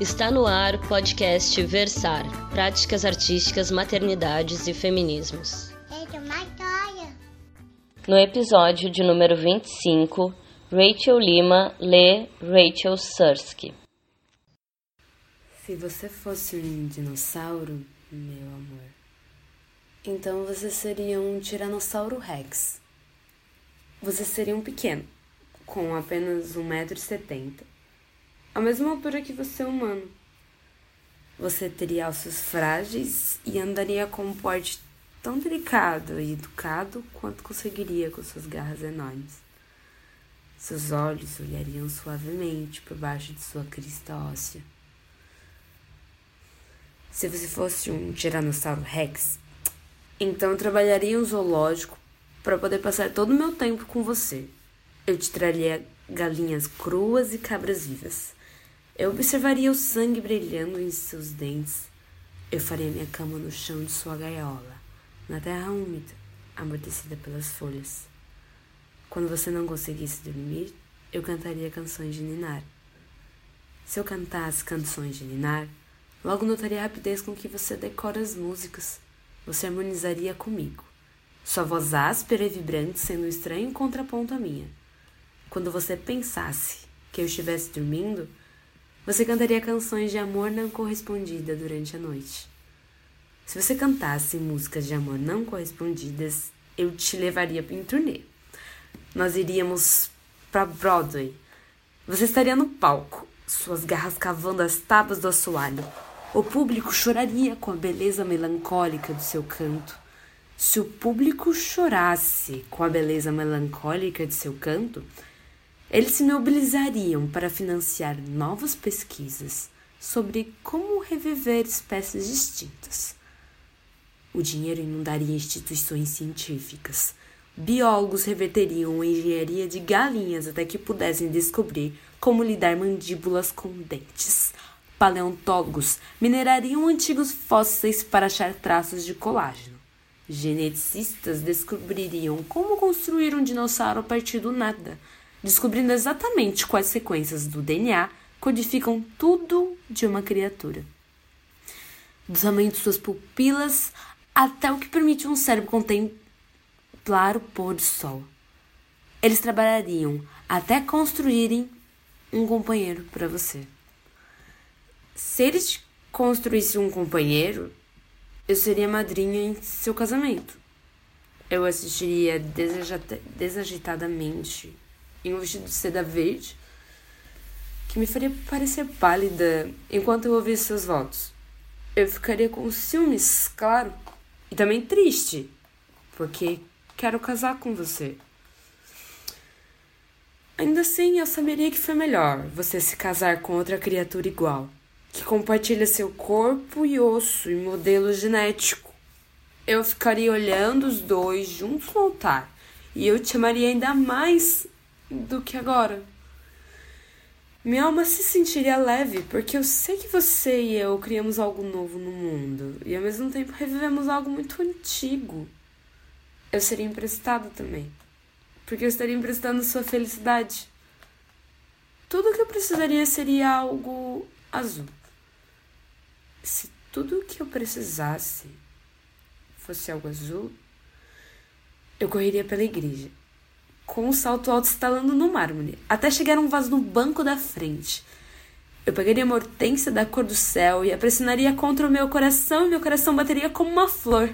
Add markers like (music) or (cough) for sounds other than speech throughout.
Está no ar o podcast Versar Práticas Artísticas, Maternidades e Feminismos. No episódio de número 25, Rachel Lima lê Rachel Sursky. Se você fosse um dinossauro, meu amor, então você seria um Tiranossauro Rex. Você seria um pequeno, com apenas 1,70m, a mesma altura que você é humano. Você teria ossos frágeis e andaria com um porte tão delicado e educado quanto conseguiria com suas garras enormes. Seus olhos olhariam suavemente por baixo de sua crista óssea. Se você fosse um Tiranossauro Rex, então eu trabalharia em um zoológico para poder passar todo o meu tempo com você. Eu te traria galinhas cruas e cabras vivas. Eu observaria o sangue brilhando em seus dentes. Eu faria minha cama no chão de sua gaiola, na terra úmida, amortecida pelas folhas. Quando você não conseguisse dormir, eu cantaria canções de ninar. Se eu cantasse canções de ninar, logo notaria a rapidez com que você decora as músicas. Você harmonizaria comigo. Sua voz áspera e vibrante sendo um estranho contraponto à minha. Quando você pensasse que eu estivesse dormindo, você cantaria canções de amor não correspondida durante a noite. Se você cantasse músicas de amor não correspondidas, eu te levaria em turnê. Nós iríamos para Broadway. Você estaria no palco, suas garras cavando as tábuas do assoalho. O público choraria com a beleza melancólica do seu canto. Se o público chorasse com a beleza melancólica de seu canto, eles se mobilizariam para financiar novas pesquisas sobre como reviver espécies distintas. O dinheiro inundaria instituições científicas. Biólogos reverteriam a engenharia de galinhas até que pudessem descobrir como lidar mandíbulas com dentes. Paleontólogos minerariam antigos fósseis para achar traços de colágeno. Geneticistas descobririam como construir um dinossauro a partir do nada descobrindo exatamente quais sequências do DNA codificam tudo de uma criatura. Do tamanho de suas pupilas até o que permite um cérebro contemplar o pôr do sol. Eles trabalhariam até construírem um companheiro para você. Se eles construíssem um companheiro, eu seria madrinha em seu casamento. Eu assistiria desagitadamente em um vestido de seda verde que me faria parecer pálida enquanto eu ouvisse seus votos. Eu ficaria com ciúmes, claro, e também triste, porque quero casar com você. Ainda assim, eu saberia que foi melhor você se casar com outra criatura igual, que compartilha seu corpo e osso e modelo genético. Eu ficaria olhando os dois juntos no altar e eu te amaria ainda mais do que agora. Minha alma se sentiria leve, porque eu sei que você e eu criamos algo novo no mundo e ao mesmo tempo revivemos algo muito antigo. Eu seria emprestado também, porque eu estaria emprestando sua felicidade. Tudo que eu precisaria seria algo azul. Se tudo que eu precisasse fosse algo azul, eu correria pela igreja com um salto alto estalando no mármore, até chegar a um vaso no banco da frente. Eu pegaria uma hortênsia da cor do céu e a pressionaria contra o meu coração e meu coração bateria como uma flor.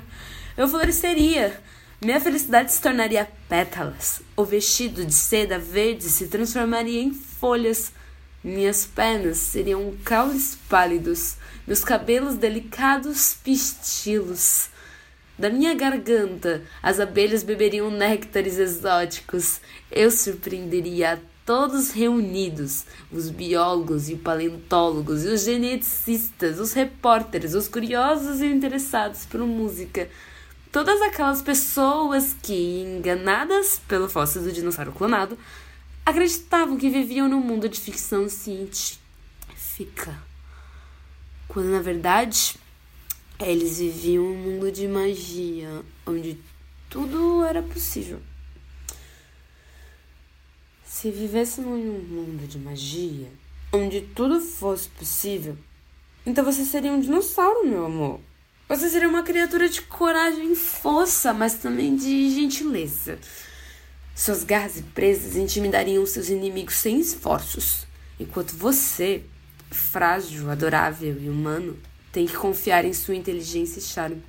Eu floresceria. Minha felicidade se tornaria pétalas. O vestido de seda verde se transformaria em folhas. Minhas pernas seriam caules pálidos, meus cabelos delicados pistilos. Da minha garganta, as abelhas beberiam néctares exóticos. Eu surpreenderia a todos reunidos, os biólogos e paleontólogos, e os geneticistas, os repórteres, os curiosos e interessados por música. Todas aquelas pessoas que, enganadas pelo fóssil do dinossauro clonado, acreditavam que viviam num mundo de ficção científica. Quando na verdade eles viviam um mundo de magia, onde tudo era possível. Se vivêssemos em um mundo de magia, onde tudo fosse possível, então você seria um dinossauro, meu amor. Você seria uma criatura de coragem e força, mas também de gentileza. Suas garras e presas intimidariam seus inimigos sem esforços, enquanto você, frágil, adorável e humano, tem que confiar em sua inteligência e charme.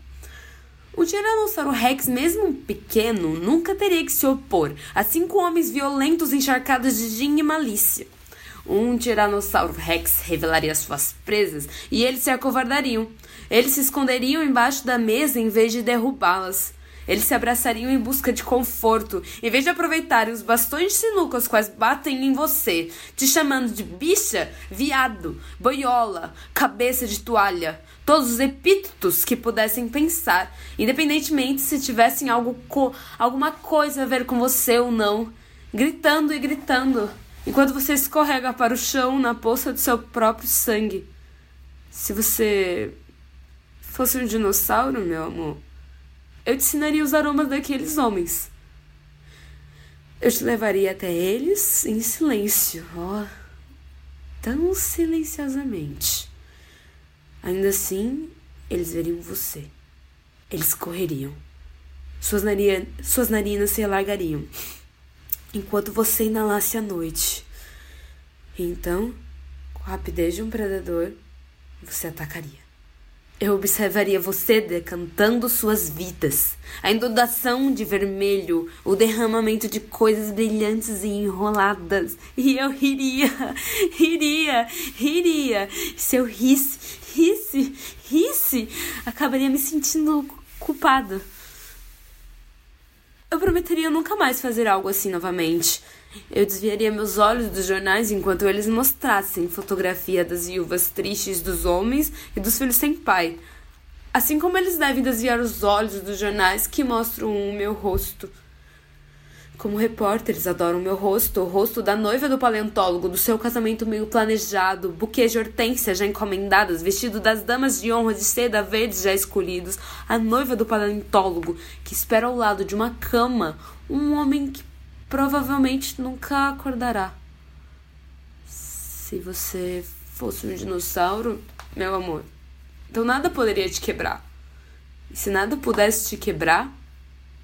O Tiranossauro Rex, mesmo pequeno, nunca teria que se opor a cinco homens violentos encharcados de gin e malícia. Um Tiranossauro Rex revelaria suas presas e eles se acovardariam. Eles se esconderiam embaixo da mesa em vez de derrubá-las. Eles se abraçariam em busca de conforto, em vez de aproveitarem os bastões de sinuca os quais batem em você, te chamando de bicha, viado, boiola, cabeça de toalha, todos os epítetos que pudessem pensar, independentemente se tivessem algo co alguma coisa a ver com você ou não, gritando e gritando, enquanto você escorrega para o chão na poça do seu próprio sangue. Se você fosse um dinossauro, meu amor, eu te ensinaria os aromas daqueles homens. Eu te levaria até eles em silêncio, ó, tão silenciosamente. Ainda assim, eles veriam você. Eles correriam. Suas, narinas, suas narinas se alargariam, enquanto você inalasse a noite. E então, com a rapidez de um predador, você atacaria. Eu observaria você decantando suas vidas, a inundação de vermelho, o derramamento de coisas brilhantes e enroladas. E eu riria, (laughs) riria, riria. Se eu risse, risse, risse, acabaria me sentindo culpada. Eu prometeria nunca mais fazer algo assim novamente. Eu desviaria meus olhos dos jornais enquanto eles mostrassem fotografia das viúvas tristes dos homens e dos filhos sem pai. Assim como eles devem desviar os olhos dos jornais que mostram o meu rosto. Como repórteres adoram meu rosto, o rosto da noiva do paleontólogo, do seu casamento meio planejado, buquê de hortênsias já encomendadas, vestido das damas de honra de seda verde já escolhidos, a noiva do paleontólogo, que espera ao lado de uma cama um homem que provavelmente nunca acordará. Se você fosse um dinossauro, meu amor, então nada poderia te quebrar. E se nada pudesse te quebrar,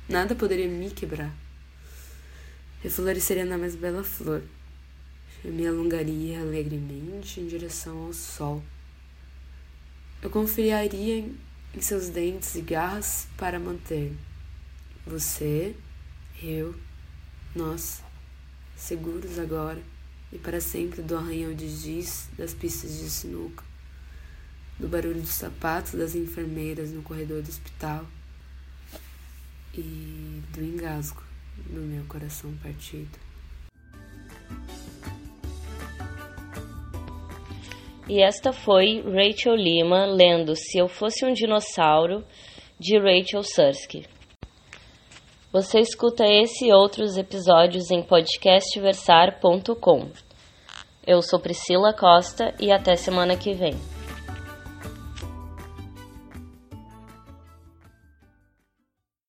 nada poderia me quebrar. Eu floresceria na mais bela flor. Eu me alongaria alegremente em direção ao sol. Eu confiaria em, em seus dentes e garras para manter você, eu nós, seguros agora e para sempre do arranhão de giz das pistas de sinuca, do barulho dos sapatos das enfermeiras no corredor do hospital e do engasgo do meu coração partido. E esta foi Rachel Lima lendo Se Eu Fosse um Dinossauro, de Rachel Sursky. Você escuta esse e outros episódios em podcastversar.com. Eu sou Priscila Costa e até semana que vem.